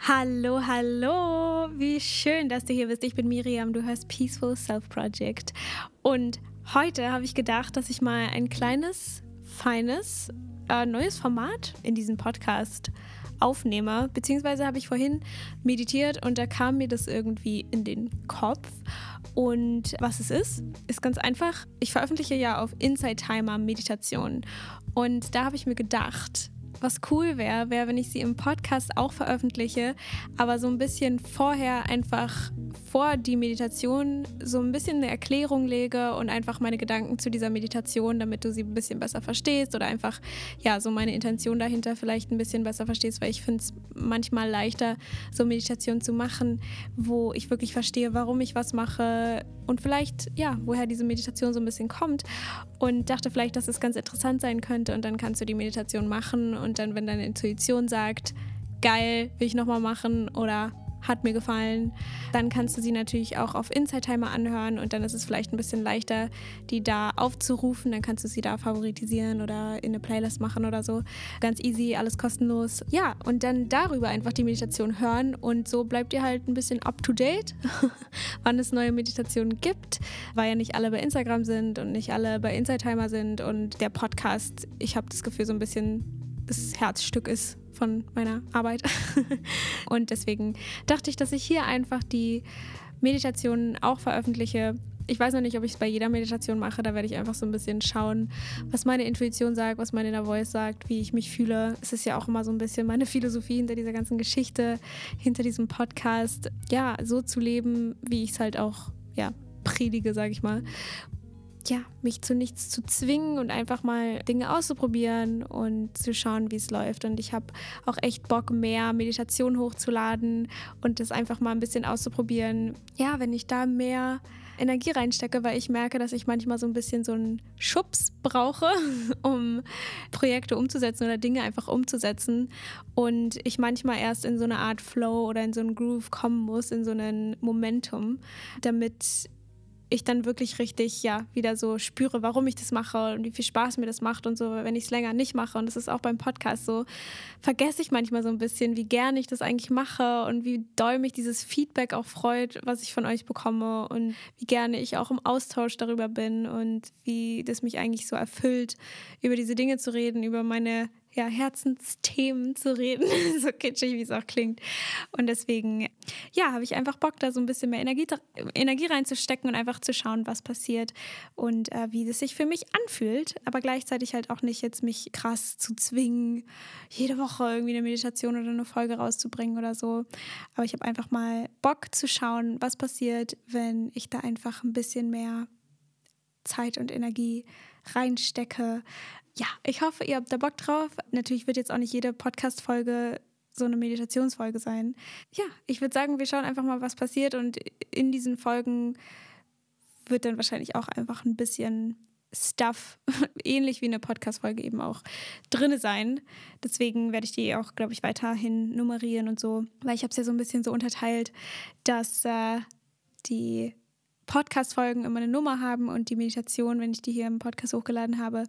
Hallo, hallo, wie schön, dass du hier bist. Ich bin Miriam, du hörst Peaceful Self Project. Und heute habe ich gedacht, dass ich mal ein kleines, feines, äh, neues Format in diesem Podcast aufnehme. Beziehungsweise habe ich vorhin meditiert und da kam mir das irgendwie in den Kopf. Und was es ist, ist ganz einfach. Ich veröffentliche ja auf Inside Timer Meditationen. Und da habe ich mir gedacht, was cool wäre, wäre, wenn ich sie im Podcast auch veröffentliche, aber so ein bisschen vorher einfach vor die Meditation so ein bisschen eine Erklärung lege und einfach meine Gedanken zu dieser Meditation, damit du sie ein bisschen besser verstehst oder einfach ja so meine Intention dahinter vielleicht ein bisschen besser verstehst, weil ich finde es manchmal leichter, so Meditation zu machen, wo ich wirklich verstehe, warum ich was mache und vielleicht ja, woher diese Meditation so ein bisschen kommt und dachte vielleicht, dass es ganz interessant sein könnte und dann kannst du die Meditation machen und dann, wenn deine Intuition sagt, geil, will ich nochmal machen oder hat mir gefallen. Dann kannst du sie natürlich auch auf Inside Timer anhören und dann ist es vielleicht ein bisschen leichter, die da aufzurufen. Dann kannst du sie da favoritisieren oder in eine Playlist machen oder so. Ganz easy, alles kostenlos. Ja, und dann darüber einfach die Meditation hören und so bleibt ihr halt ein bisschen up to date, wann es neue Meditationen gibt, weil ja nicht alle bei Instagram sind und nicht alle bei Inside Timer sind und der Podcast, ich habe das Gefühl, so ein bisschen das Herzstück ist von meiner Arbeit. und deswegen dachte ich, dass ich hier einfach die Meditationen auch veröffentliche. Ich weiß noch nicht, ob ich es bei jeder Meditation mache. Da werde ich einfach so ein bisschen schauen, was meine Intuition sagt, was meine Inner Voice sagt, wie ich mich fühle. Es ist ja auch immer so ein bisschen meine Philosophie hinter dieser ganzen Geschichte, hinter diesem Podcast. Ja, so zu leben, wie ich es halt auch ja, predige, sage ich mal ja, mich zu nichts zu zwingen und einfach mal Dinge auszuprobieren und zu schauen, wie es läuft. Und ich habe auch echt Bock, mehr Meditation hochzuladen und das einfach mal ein bisschen auszuprobieren. Ja, wenn ich da mehr Energie reinstecke, weil ich merke, dass ich manchmal so ein bisschen so einen Schubs brauche, um Projekte umzusetzen oder Dinge einfach umzusetzen. Und ich manchmal erst in so eine Art Flow oder in so einen Groove kommen muss, in so einen Momentum, damit ich dann wirklich richtig, ja, wieder so spüre, warum ich das mache und wie viel Spaß mir das macht und so, wenn ich es länger nicht mache. Und das ist auch beim Podcast so, vergesse ich manchmal so ein bisschen, wie gerne ich das eigentlich mache und wie doll mich dieses Feedback auch freut, was ich von euch bekomme und wie gerne ich auch im Austausch darüber bin und wie das mich eigentlich so erfüllt, über diese Dinge zu reden, über meine ja, Herzensthemen zu reden, so kitschig, wie es auch klingt. Und deswegen, ja, habe ich einfach Bock, da so ein bisschen mehr Energie, Energie reinzustecken und einfach zu schauen, was passiert und äh, wie das sich für mich anfühlt. Aber gleichzeitig halt auch nicht jetzt mich krass zu zwingen, jede Woche irgendwie eine Meditation oder eine Folge rauszubringen oder so. Aber ich habe einfach mal Bock zu schauen, was passiert, wenn ich da einfach ein bisschen mehr Zeit und Energie reinstecke, ja, ich hoffe, ihr habt da Bock drauf. Natürlich wird jetzt auch nicht jede Podcast-Folge so eine Meditationsfolge sein. Ja, ich würde sagen, wir schauen einfach mal, was passiert und in diesen Folgen wird dann wahrscheinlich auch einfach ein bisschen Stuff, ähnlich wie eine Podcast-Folge eben auch drin sein. Deswegen werde ich die auch, glaube ich, weiterhin nummerieren und so, weil ich habe es ja so ein bisschen so unterteilt, dass äh, die Podcast-Folgen immer eine Nummer haben und die Meditation, wenn ich die hier im Podcast hochgeladen habe,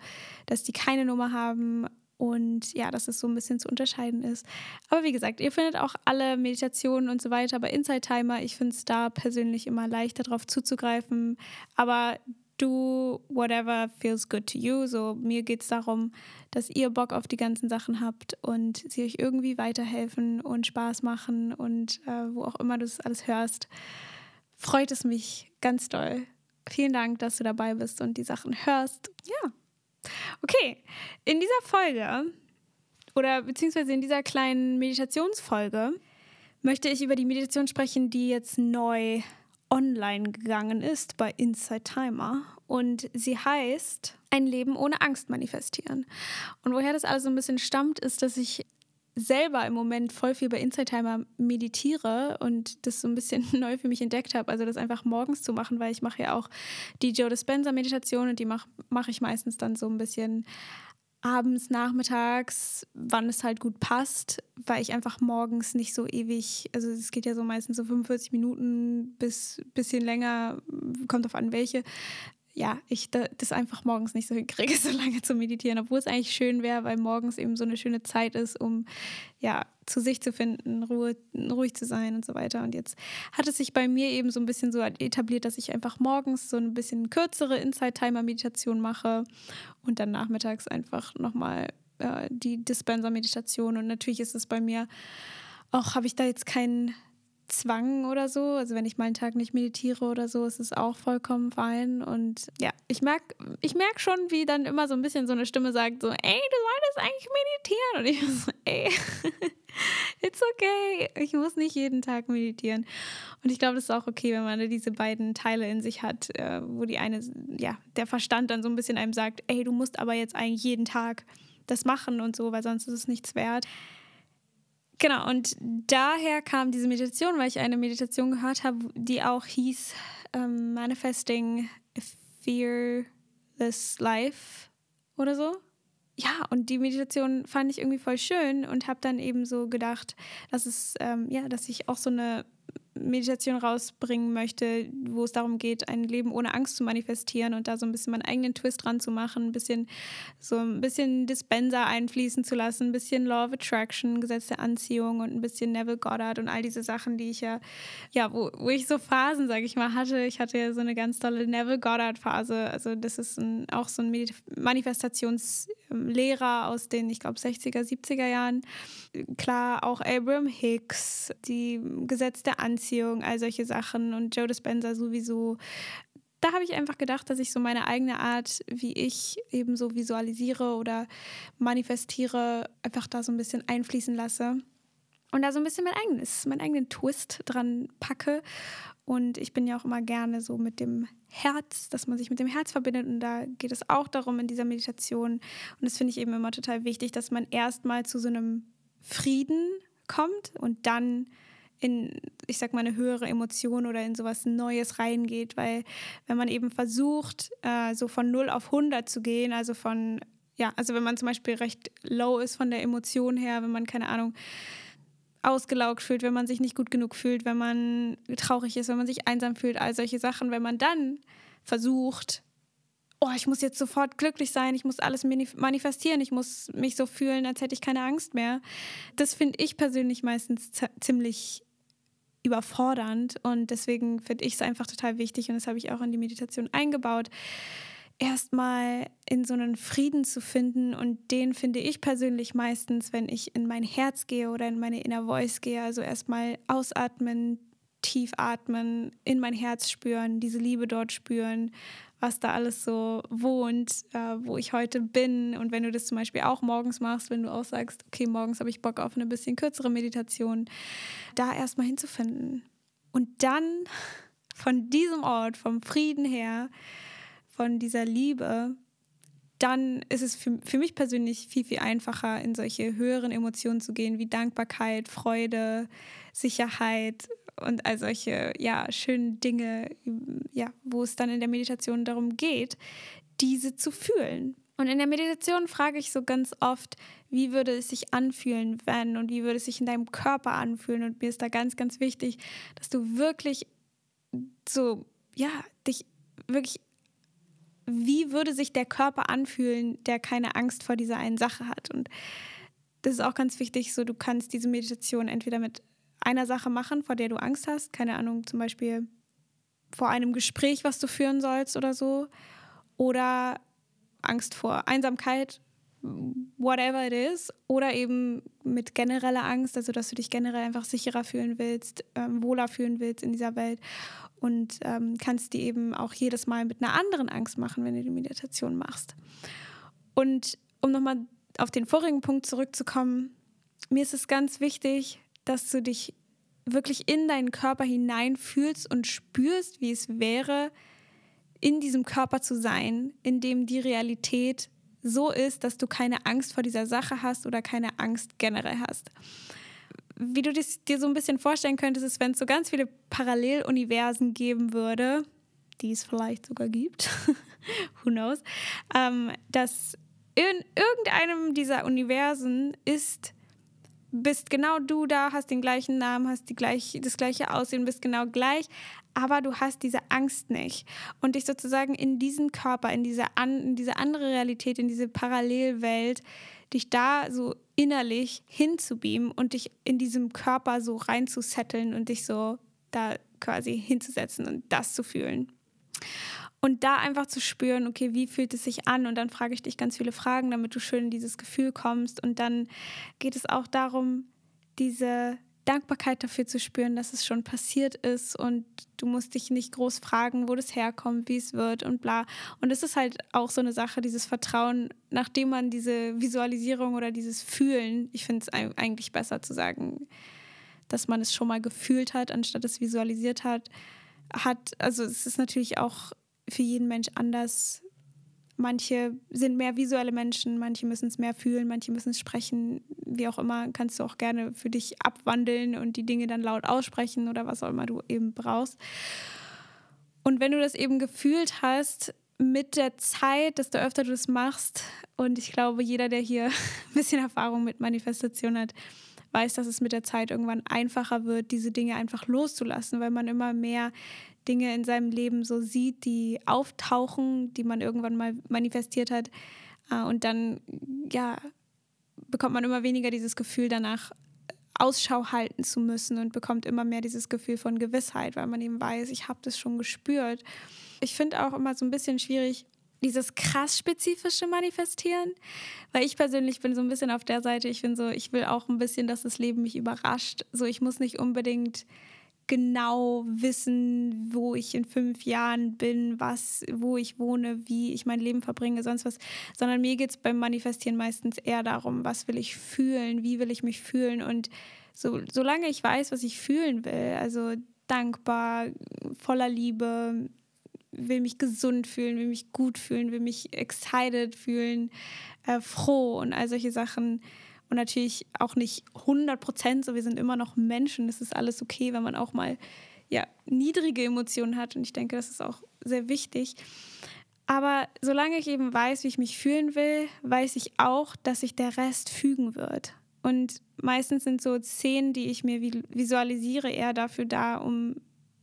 dass die keine Nummer haben und ja, dass es so ein bisschen zu unterscheiden ist. Aber wie gesagt, ihr findet auch alle Meditationen und so weiter bei Inside Timer. Ich finde es da persönlich immer leichter drauf zuzugreifen. Aber do whatever feels good to you. So, mir geht es darum, dass ihr Bock auf die ganzen Sachen habt und sie euch irgendwie weiterhelfen und Spaß machen und äh, wo auch immer du das alles hörst freut es mich ganz doll. Vielen Dank, dass du dabei bist und die Sachen hörst. Ja. Okay, in dieser Folge oder beziehungsweise in dieser kleinen Meditationsfolge möchte ich über die Meditation sprechen, die jetzt neu online gegangen ist bei Inside Timer. Und sie heißt Ein Leben ohne Angst manifestieren. Und woher das alles so ein bisschen stammt, ist, dass ich selber im Moment voll viel bei Inside Timer meditiere und das so ein bisschen neu für mich entdeckt habe, also das einfach morgens zu machen, weil ich mache ja auch die Joe Dispenza Meditation und die mache mach ich meistens dann so ein bisschen abends, nachmittags, wann es halt gut passt, weil ich einfach morgens nicht so ewig, also es geht ja so meistens so 45 Minuten bis bisschen länger, kommt auf an welche, ja, ich das einfach morgens nicht so hinkriege, so lange zu meditieren, obwohl es eigentlich schön wäre, weil morgens eben so eine schöne Zeit ist, um ja zu sich zu finden, Ruhe, ruhig zu sein und so weiter. Und jetzt hat es sich bei mir eben so ein bisschen so etabliert, dass ich einfach morgens so ein bisschen kürzere Inside-Timer-Meditation mache und dann nachmittags einfach nochmal äh, die Dispenser-Meditation. Und natürlich ist es bei mir auch, habe ich da jetzt keinen Zwang oder so. Also wenn ich mal einen Tag nicht meditiere oder so, ist es auch vollkommen fein. Und ja, ich merke ich merk schon, wie dann immer so ein bisschen so eine Stimme sagt, so, ey, du solltest eigentlich meditieren. Und ich so, ey, it's okay. Ich muss nicht jeden Tag meditieren. Und ich glaube, das ist auch okay, wenn man diese beiden Teile in sich hat, äh, wo die eine, ja, der Verstand dann so ein bisschen einem sagt, ey, du musst aber jetzt eigentlich jeden Tag das machen und so, weil sonst ist es nichts wert. Genau, und daher kam diese Meditation, weil ich eine Meditation gehört habe, die auch hieß ähm, Manifesting a Fearless Life oder so. Ja, und die Meditation fand ich irgendwie voll schön und habe dann eben so gedacht, dass es, ähm, ja, dass ich auch so eine Meditation rausbringen möchte, wo es darum geht, ein Leben ohne Angst zu manifestieren und da so ein bisschen meinen eigenen Twist dran zu machen, ein bisschen so ein bisschen Dispenser einfließen zu lassen, ein bisschen Law of Attraction, Gesetz der Anziehung und ein bisschen Neville Goddard und all diese Sachen, die ich ja, ja, wo, wo ich so Phasen, sage ich mal, hatte. Ich hatte ja so eine ganz tolle Neville Goddard Phase. Also das ist ein, auch so ein Manifestationslehrer aus den, ich glaube, 60er, 70er Jahren. Klar, auch Abraham Hicks, die Gesetz der Anziehung Beziehung, all solche Sachen und Joe Dispenza sowieso. Da habe ich einfach gedacht, dass ich so meine eigene Art, wie ich eben so visualisiere oder manifestiere, einfach da so ein bisschen einfließen lasse und da so ein bisschen mein eigenes, meinen eigenen Twist dran packe. Und ich bin ja auch immer gerne so mit dem Herz, dass man sich mit dem Herz verbindet. Und da geht es auch darum in dieser Meditation. Und das finde ich eben immer total wichtig, dass man erstmal zu so einem Frieden kommt und dann in, ich sag mal, eine höhere Emotion oder in sowas Neues reingeht, weil wenn man eben versucht, äh, so von 0 auf 100 zu gehen, also von, ja, also wenn man zum Beispiel recht low ist von der Emotion her, wenn man, keine Ahnung, ausgelaugt fühlt, wenn man sich nicht gut genug fühlt, wenn man traurig ist, wenn man sich einsam fühlt, all solche Sachen, wenn man dann versucht, oh, ich muss jetzt sofort glücklich sein, ich muss alles manifestieren, ich muss mich so fühlen, als hätte ich keine Angst mehr. Das finde ich persönlich meistens ziemlich überfordernd. Und deswegen finde ich es einfach total wichtig und das habe ich auch in die Meditation eingebaut, erstmal in so einen Frieden zu finden. Und den finde ich persönlich meistens, wenn ich in mein Herz gehe oder in meine Inner Voice gehe, also erstmal ausatmen, tief atmen, in mein Herz spüren, diese Liebe dort spüren, was da alles so wohnt, äh, wo ich heute bin. Und wenn du das zum Beispiel auch morgens machst, wenn du auch sagst, okay, morgens habe ich Bock auf eine bisschen kürzere Meditation, da erstmal hinzufinden. Und dann von diesem Ort, vom Frieden her, von dieser Liebe, dann ist es für, für mich persönlich viel, viel einfacher, in solche höheren Emotionen zu gehen, wie Dankbarkeit, Freude, Sicherheit, und all solche ja, schönen Dinge, ja, wo es dann in der Meditation darum geht, diese zu fühlen. Und in der Meditation frage ich so ganz oft, wie würde es sich anfühlen, wenn und wie würde es sich in deinem Körper anfühlen. Und mir ist da ganz, ganz wichtig, dass du wirklich so, ja, dich wirklich, wie würde sich der Körper anfühlen, der keine Angst vor dieser einen Sache hat. Und das ist auch ganz wichtig, so du kannst diese Meditation entweder mit einer Sache machen, vor der du Angst hast. Keine Ahnung, zum Beispiel vor einem Gespräch, was du führen sollst oder so. Oder Angst vor Einsamkeit, whatever it is. Oder eben mit genereller Angst, also dass du dich generell einfach sicherer fühlen willst, ähm, wohler fühlen willst in dieser Welt. Und ähm, kannst die eben auch jedes Mal mit einer anderen Angst machen, wenn du die Meditation machst. Und um nochmal auf den vorigen Punkt zurückzukommen, mir ist es ganz wichtig, dass du dich wirklich in deinen Körper hineinfühlst und spürst, wie es wäre, in diesem Körper zu sein, in dem die Realität so ist, dass du keine Angst vor dieser Sache hast oder keine Angst generell hast. Wie du dir so ein bisschen vorstellen könntest, ist, wenn es so ganz viele Paralleluniversen geben würde, die es vielleicht sogar gibt, who knows, ähm, dass in irgendeinem dieser Universen ist bist genau du da, hast den gleichen Namen, hast die gleich, das gleiche Aussehen, bist genau gleich, aber du hast diese Angst nicht. Und dich sozusagen in diesen Körper, in diese, an, in diese andere Realität, in diese Parallelwelt, dich da so innerlich hinzubeamen und dich in diesem Körper so reinzusetteln und dich so da quasi hinzusetzen und das zu fühlen. Und da einfach zu spüren, okay, wie fühlt es sich an? Und dann frage ich dich ganz viele Fragen, damit du schön in dieses Gefühl kommst. Und dann geht es auch darum, diese Dankbarkeit dafür zu spüren, dass es schon passiert ist und du musst dich nicht groß fragen, wo das herkommt, wie es wird und bla. Und es ist halt auch so eine Sache, dieses Vertrauen, nachdem man diese Visualisierung oder dieses Fühlen, ich finde es eigentlich besser zu sagen, dass man es schon mal gefühlt hat, anstatt es visualisiert hat, hat, also es ist natürlich auch für jeden Mensch anders. Manche sind mehr visuelle Menschen, manche müssen es mehr fühlen, manche müssen es sprechen. Wie auch immer, kannst du auch gerne für dich abwandeln und die Dinge dann laut aussprechen oder was auch immer du eben brauchst. Und wenn du das eben gefühlt hast, mit der Zeit, desto öfter du es machst, und ich glaube, jeder, der hier ein bisschen Erfahrung mit Manifestation hat, weiß, dass es mit der Zeit irgendwann einfacher wird, diese Dinge einfach loszulassen, weil man immer mehr Dinge in seinem Leben so sieht, die auftauchen, die man irgendwann mal manifestiert hat. Äh, und dann, ja, bekommt man immer weniger dieses Gefühl danach, Ausschau halten zu müssen und bekommt immer mehr dieses Gefühl von Gewissheit, weil man eben weiß, ich habe das schon gespürt. Ich finde auch immer so ein bisschen schwierig, dieses krass spezifische Manifestieren, weil ich persönlich bin so ein bisschen auf der Seite, ich bin so, ich will auch ein bisschen, dass das Leben mich überrascht. So, ich muss nicht unbedingt genau wissen, wo ich in fünf Jahren bin, was, wo ich wohne, wie ich mein Leben verbringe, sonst was, sondern mir geht es beim Manifestieren meistens eher darum, was will ich fühlen, wie will ich mich fühlen. Und so, solange ich weiß, was ich fühlen will, also dankbar, voller Liebe, will mich gesund fühlen, will mich gut fühlen, will mich excited fühlen, äh, froh und all solche Sachen und natürlich auch nicht 100 Prozent, so wir sind immer noch Menschen. Es ist alles okay, wenn man auch mal ja, niedrige Emotionen hat. Und ich denke, das ist auch sehr wichtig. Aber solange ich eben weiß, wie ich mich fühlen will, weiß ich auch, dass sich der Rest fügen wird. Und meistens sind so Szenen, die ich mir visualisiere, eher dafür da, um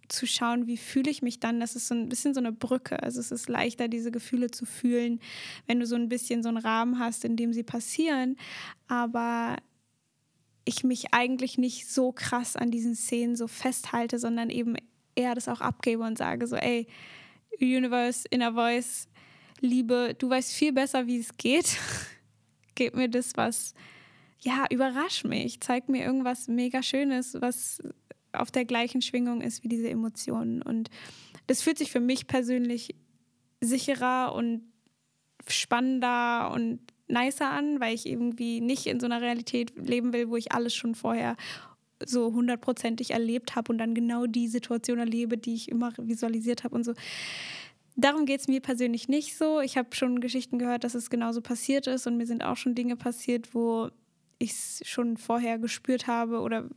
zu schauen, wie fühle ich mich dann. Das ist so ein bisschen so eine Brücke. Also es ist leichter, diese Gefühle zu fühlen, wenn du so ein bisschen so einen Rahmen hast, in dem sie passieren. Aber ich mich eigentlich nicht so krass an diesen Szenen so festhalte, sondern eben eher das auch abgebe und sage so, ey, Universe, Inner Voice, Liebe, du weißt viel besser, wie es geht. Gib mir das, was, ja, überrasch mich, zeig mir irgendwas mega Schönes, was auf der gleichen Schwingung ist wie diese Emotionen. Und das fühlt sich für mich persönlich sicherer und spannender und nicer an, weil ich irgendwie nicht in so einer Realität leben will, wo ich alles schon vorher so hundertprozentig erlebt habe und dann genau die Situation erlebe, die ich immer visualisiert habe und so. Darum geht es mir persönlich nicht so. Ich habe schon Geschichten gehört, dass es genauso passiert ist und mir sind auch schon Dinge passiert, wo ich es schon vorher gespürt habe oder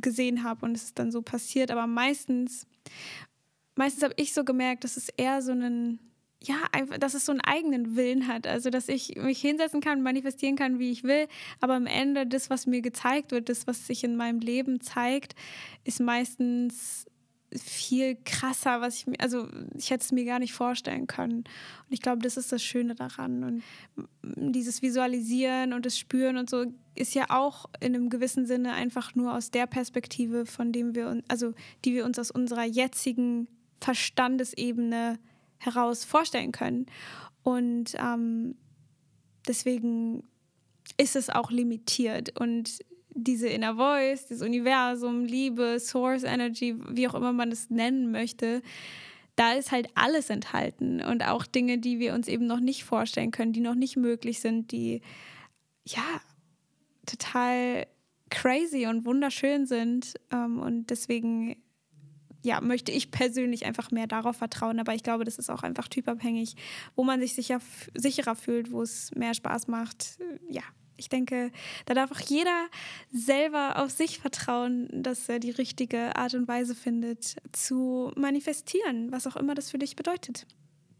gesehen habe und es ist dann so passiert. Aber meistens, meistens habe ich so gemerkt, dass es eher so einen, ja, einfach, dass es so einen eigenen Willen hat. Also, dass ich mich hinsetzen kann, manifestieren kann, wie ich will. Aber am Ende, das, was mir gezeigt wird, das, was sich in meinem Leben zeigt, ist meistens viel krasser, was ich mir, also ich hätte es mir gar nicht vorstellen können. Und ich glaube, das ist das Schöne daran. Und dieses Visualisieren und das Spüren und so ist ja auch in einem gewissen Sinne einfach nur aus der Perspektive, von dem wir uns, also die wir uns aus unserer jetzigen Verstandesebene heraus vorstellen können. Und ähm, deswegen ist es auch limitiert. Und diese Inner Voice, dieses Universum, Liebe, Source Energy, wie auch immer man es nennen möchte, da ist halt alles enthalten und auch Dinge, die wir uns eben noch nicht vorstellen können, die noch nicht möglich sind, die ja total crazy und wunderschön sind. Ähm, und deswegen ja, möchte ich persönlich einfach mehr darauf vertrauen. Aber ich glaube, das ist auch einfach typabhängig, wo man sich sicher, sicherer fühlt, wo es mehr Spaß macht. Ja, ich denke, da darf auch jeder selber auf sich vertrauen, dass er die richtige Art und Weise findet, zu manifestieren, was auch immer das für dich bedeutet.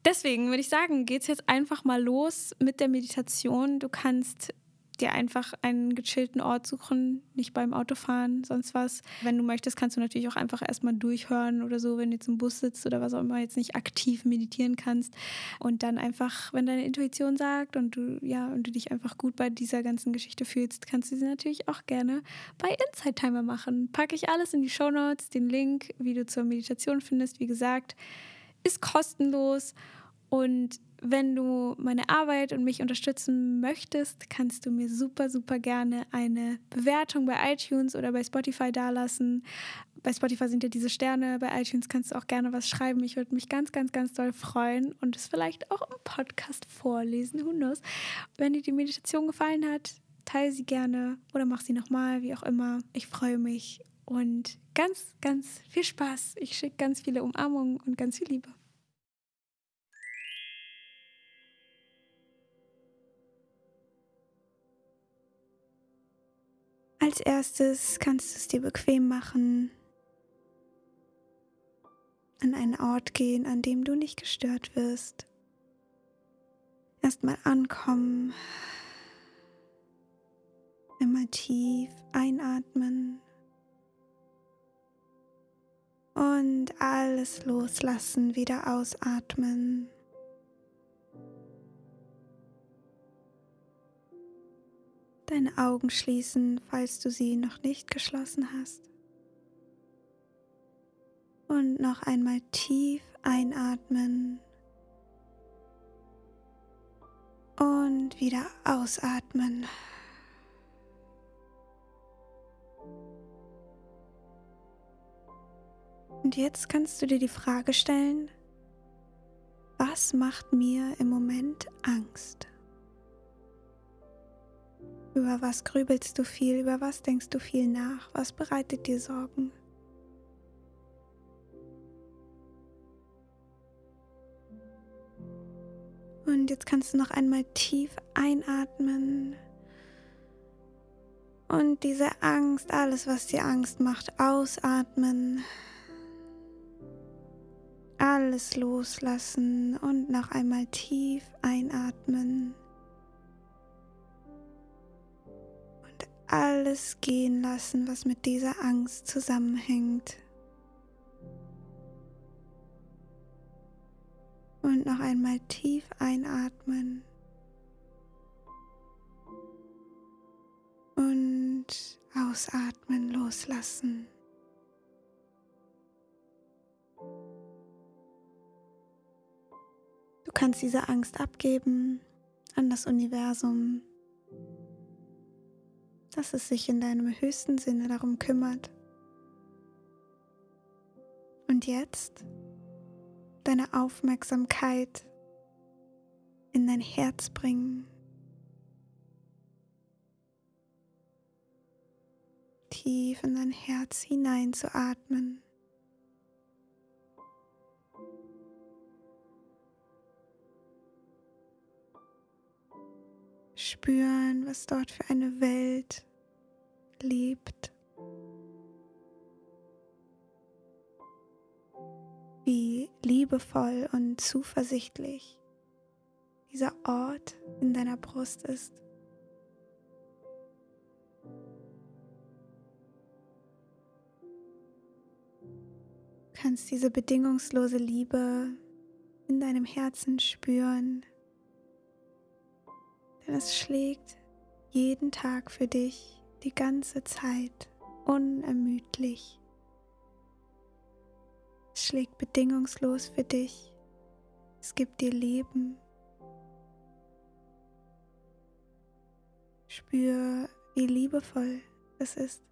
Deswegen würde ich sagen, geht es jetzt einfach mal los mit der Meditation. Du kannst dir einfach einen gechillten Ort suchen, nicht beim Autofahren, sonst was. Wenn du möchtest, kannst du natürlich auch einfach erstmal durchhören oder so, wenn du jetzt im Bus sitzt oder was auch immer, jetzt nicht aktiv meditieren kannst. Und dann einfach, wenn deine Intuition sagt und du, ja, und du dich einfach gut bei dieser ganzen Geschichte fühlst, kannst du sie natürlich auch gerne bei Inside Timer machen. Packe ich alles in die Show Notes, den Link, wie du zur Meditation findest, wie gesagt, ist kostenlos und wenn du meine Arbeit und mich unterstützen möchtest, kannst du mir super, super gerne eine Bewertung bei iTunes oder bei Spotify dalassen. Bei Spotify sind ja diese Sterne, bei iTunes kannst du auch gerne was schreiben. Ich würde mich ganz, ganz, ganz doll freuen und es vielleicht auch im Podcast vorlesen. Who knows? Wenn dir die Meditation gefallen hat, teile sie gerne oder mach sie nochmal, wie auch immer. Ich freue mich und ganz, ganz viel Spaß. Ich schicke ganz viele Umarmungen und ganz viel Liebe. Als erstes kannst du es dir bequem machen, an einen Ort gehen, an dem du nicht gestört wirst. Erstmal ankommen, einmal tief einatmen und alles loslassen, wieder ausatmen. Deine Augen schließen, falls du sie noch nicht geschlossen hast. Und noch einmal tief einatmen und wieder ausatmen. Und jetzt kannst du dir die Frage stellen, was macht mir im Moment Angst? Über was grübelst du viel? Über was denkst du viel nach? Was bereitet dir Sorgen? Und jetzt kannst du noch einmal tief einatmen und diese Angst, alles, was dir Angst macht, ausatmen. Alles loslassen und noch einmal tief einatmen. Alles gehen lassen, was mit dieser Angst zusammenhängt. Und noch einmal tief einatmen. Und ausatmen, loslassen. Du kannst diese Angst abgeben an das Universum, dass es sich in deinem höchsten Sinne darum kümmert. Und jetzt deine Aufmerksamkeit in dein Herz bringen. Tief in dein Herz hinein spüren, was dort für eine Welt lebt. Wie liebevoll und zuversichtlich dieser Ort in deiner Brust ist. Du kannst diese bedingungslose Liebe in deinem Herzen spüren denn es schlägt jeden Tag für dich die ganze Zeit unermüdlich. Es schlägt bedingungslos für dich. Es gibt dir Leben. Spür, wie liebevoll es ist.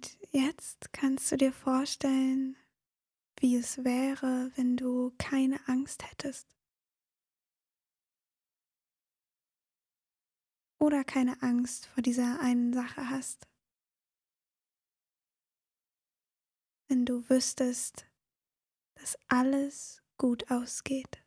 Und jetzt kannst du dir vorstellen, wie es wäre, wenn du keine Angst hättest. Oder keine Angst vor dieser einen Sache hast. Wenn du wüsstest, dass alles gut ausgeht.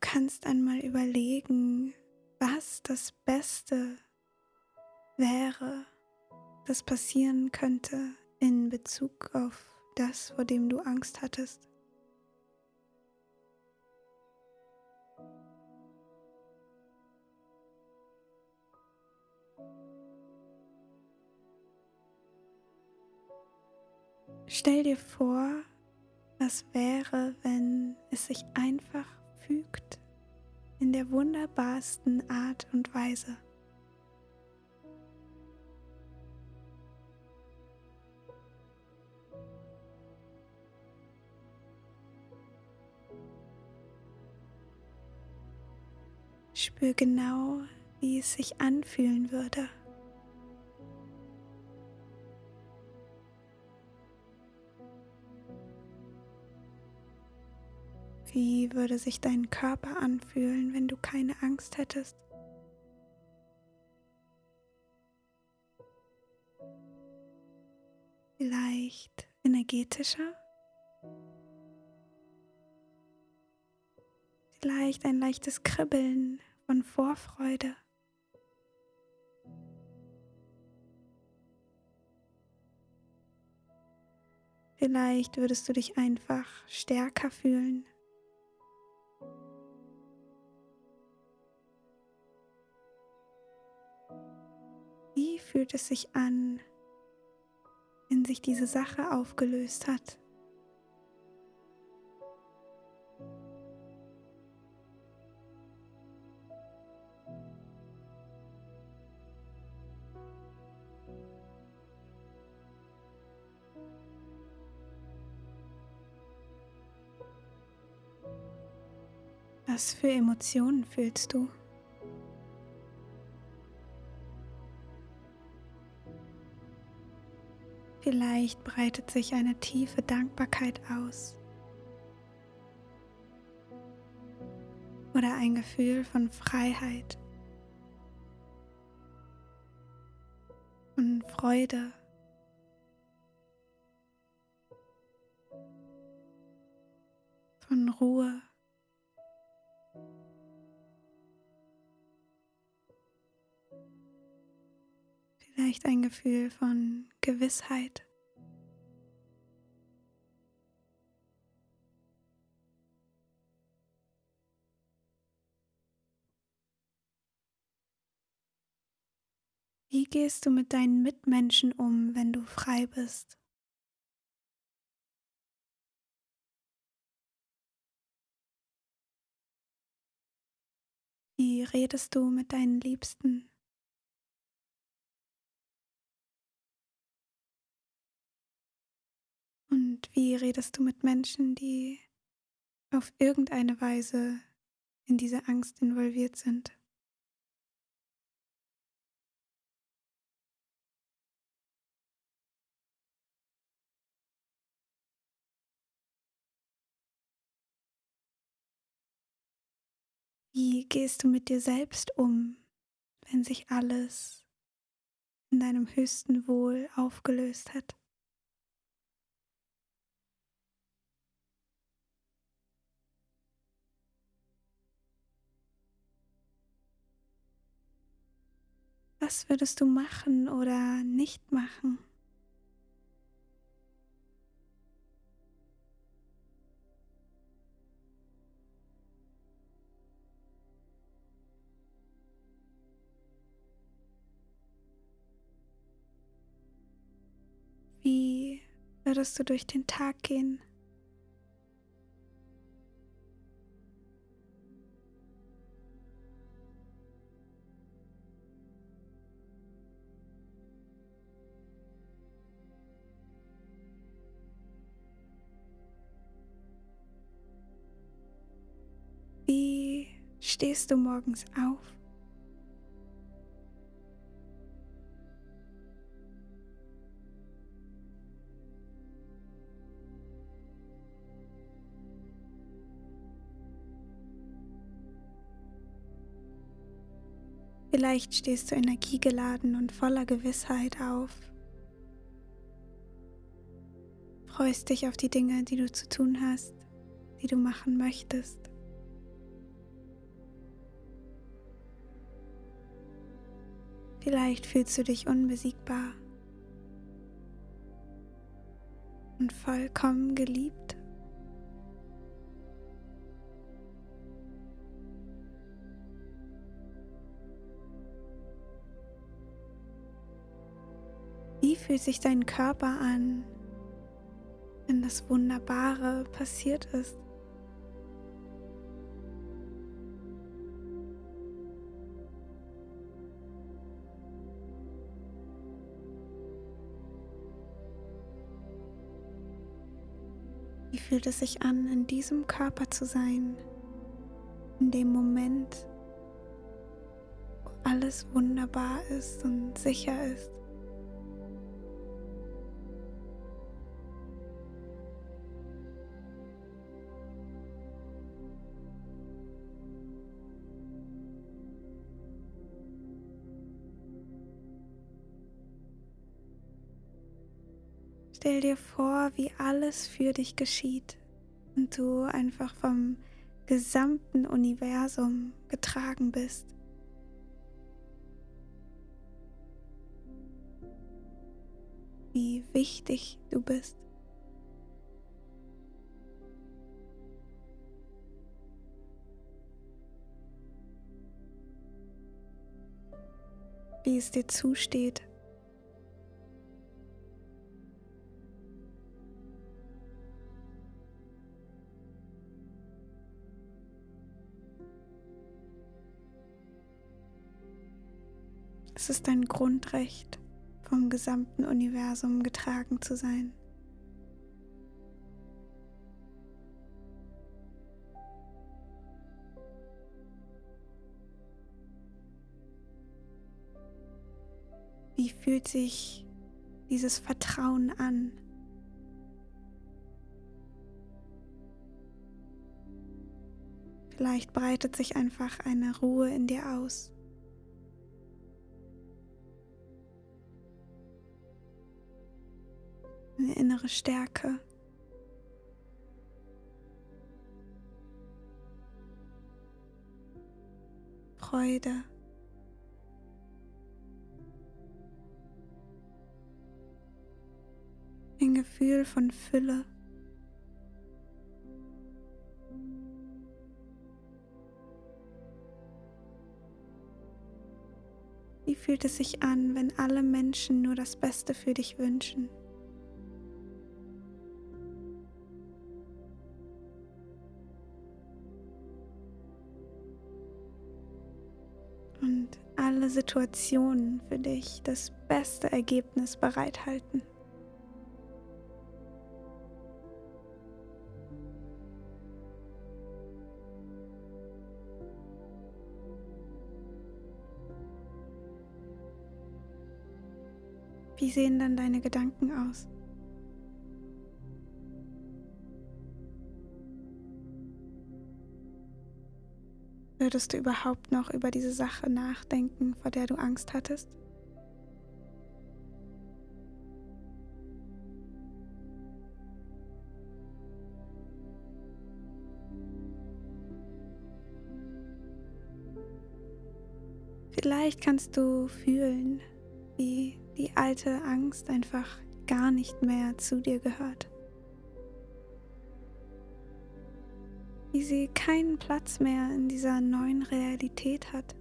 Du kannst einmal überlegen, was das Beste wäre, das passieren könnte in Bezug auf das, vor dem du Angst hattest. Stell dir vor, was wäre, wenn es sich einfach fügt in der wunderbarsten Art und Weise. Spür genau, wie es sich anfühlen würde. Wie würde sich dein Körper anfühlen, wenn du keine Angst hättest? Vielleicht energetischer? Vielleicht ein leichtes Kribbeln von Vorfreude? Vielleicht würdest du dich einfach stärker fühlen. Fühlt es sich an, wenn sich diese Sache aufgelöst hat? Was für Emotionen fühlst du? Vielleicht breitet sich eine tiefe Dankbarkeit aus oder ein Gefühl von Freiheit und Freude. von Ruhe. Vielleicht ein Gefühl von Gewissheit. Wie gehst du mit deinen Mitmenschen um, wenn du frei bist? Wie redest du mit deinen Liebsten? Und wie redest du mit Menschen, die auf irgendeine Weise in diese Angst involviert sind? Wie gehst du mit dir selbst um, wenn sich alles in deinem höchsten Wohl aufgelöst hat? Was würdest du machen oder nicht machen? Wie würdest du durch den Tag gehen? Stehst du morgens auf? Vielleicht stehst du energiegeladen und voller Gewissheit auf. Freust dich auf die Dinge, die du zu tun hast, die du machen möchtest. Vielleicht fühlst du dich unbesiegbar und vollkommen geliebt. Wie fühlt sich dein Körper an, wenn das Wunderbare passiert ist? Fühlt es sich an, in diesem Körper zu sein, in dem Moment, wo alles wunderbar ist und sicher ist? Stell dir vor, wie alles für dich geschieht und du einfach vom gesamten Universum getragen bist. Wie wichtig du bist. Wie es dir zusteht. Ist ein Grundrecht, vom gesamten Universum getragen zu sein. Wie fühlt sich dieses Vertrauen an? Vielleicht breitet sich einfach eine Ruhe in dir aus. Eine innere Stärke. Freude. Ein Gefühl von Fülle. Wie fühlt es sich an, wenn alle Menschen nur das Beste für dich wünschen? Situationen für dich das beste Ergebnis bereithalten. Wie sehen dann deine Gedanken aus? Würdest du überhaupt noch über diese Sache nachdenken, vor der du Angst hattest? Vielleicht kannst du fühlen, wie die alte Angst einfach gar nicht mehr zu dir gehört. Wie sie keinen Platz mehr in dieser neuen Realität hat.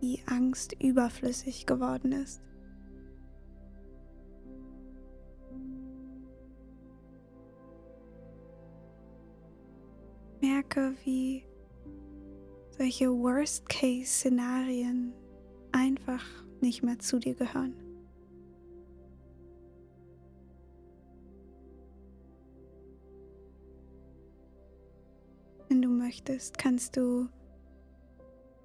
Wie Angst überflüssig geworden ist. Merke, wie solche Worst-Case-Szenarien einfach nicht mehr zu dir gehören. Möchtest, kannst du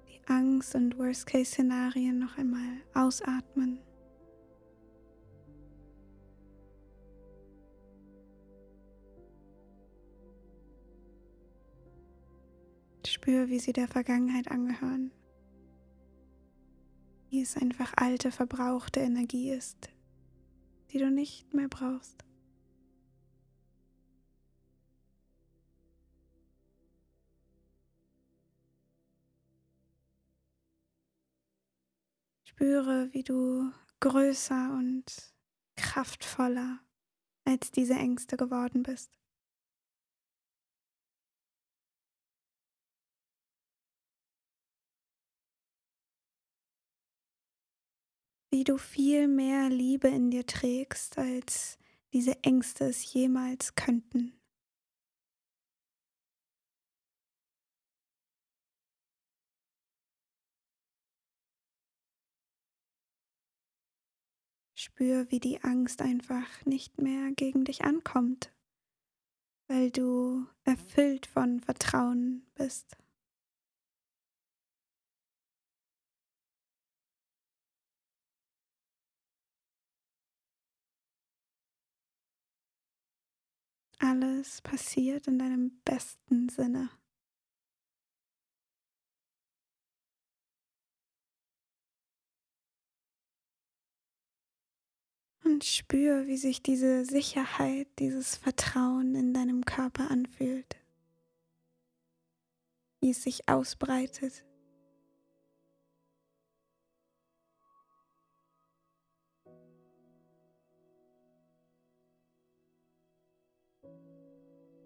die Angst und Worst-Case-Szenarien noch einmal ausatmen. Spür, wie sie der Vergangenheit angehören. Wie es einfach alte, verbrauchte Energie ist, die du nicht mehr brauchst. Spüre, wie du größer und kraftvoller als diese Ängste geworden bist. Wie du viel mehr Liebe in dir trägst, als diese Ängste es jemals könnten. Spür, wie die Angst einfach nicht mehr gegen dich ankommt, weil du erfüllt von Vertrauen bist. Alles passiert in deinem besten Sinne. Und spür, wie sich diese Sicherheit, dieses Vertrauen in deinem Körper anfühlt. Wie es sich ausbreitet.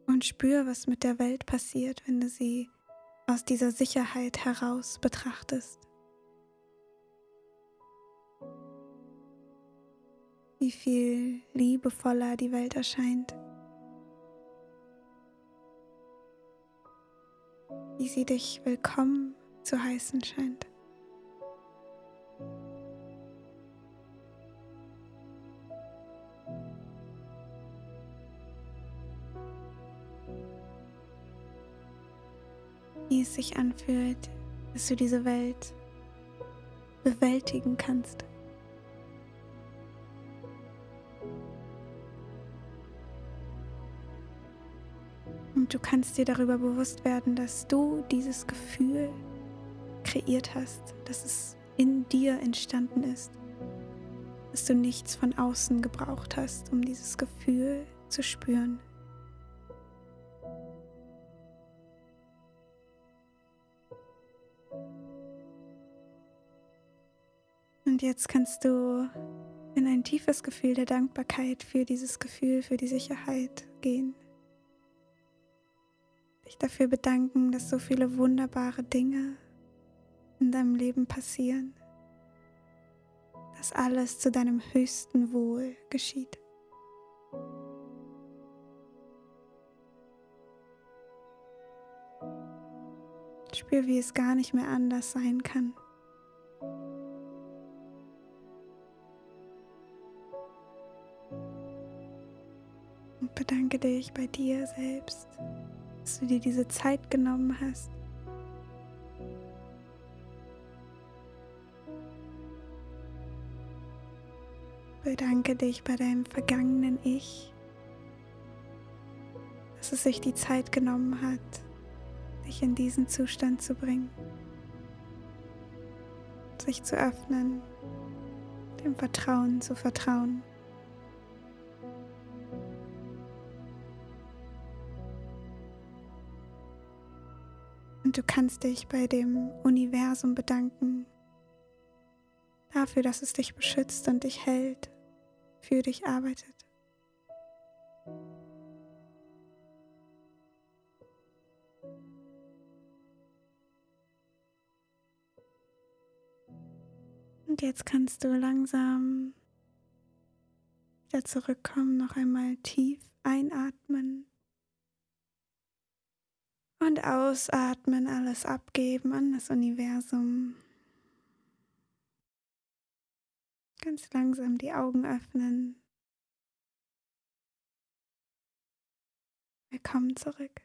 Und spür, was mit der Welt passiert, wenn du sie aus dieser Sicherheit heraus betrachtest. Wie viel liebevoller die Welt erscheint, wie sie dich willkommen zu heißen scheint. Wie es sich anfühlt, dass du diese Welt bewältigen kannst. Und du kannst dir darüber bewusst werden, dass du dieses Gefühl kreiert hast, dass es in dir entstanden ist, dass du nichts von außen gebraucht hast, um dieses Gefühl zu spüren. Und jetzt kannst du in ein tiefes Gefühl der Dankbarkeit für dieses Gefühl, für die Sicherheit gehen dich dafür bedanken, dass so viele wunderbare Dinge in deinem Leben passieren, dass alles zu deinem höchsten Wohl geschieht. Spür, wie es gar nicht mehr anders sein kann. Und bedanke dich bei dir selbst dass du dir diese Zeit genommen hast. Bedanke dich bei deinem vergangenen Ich, dass es sich die Zeit genommen hat, dich in diesen Zustand zu bringen, sich zu öffnen, dem Vertrauen zu vertrauen. Du kannst dich bei dem Universum bedanken dafür, dass es dich beschützt und dich hält, für dich arbeitet. Und jetzt kannst du langsam wieder zurückkommen, noch einmal tief einatmen und ausatmen, alles abgeben an das Universum. Ganz langsam die Augen öffnen. Willkommen zurück.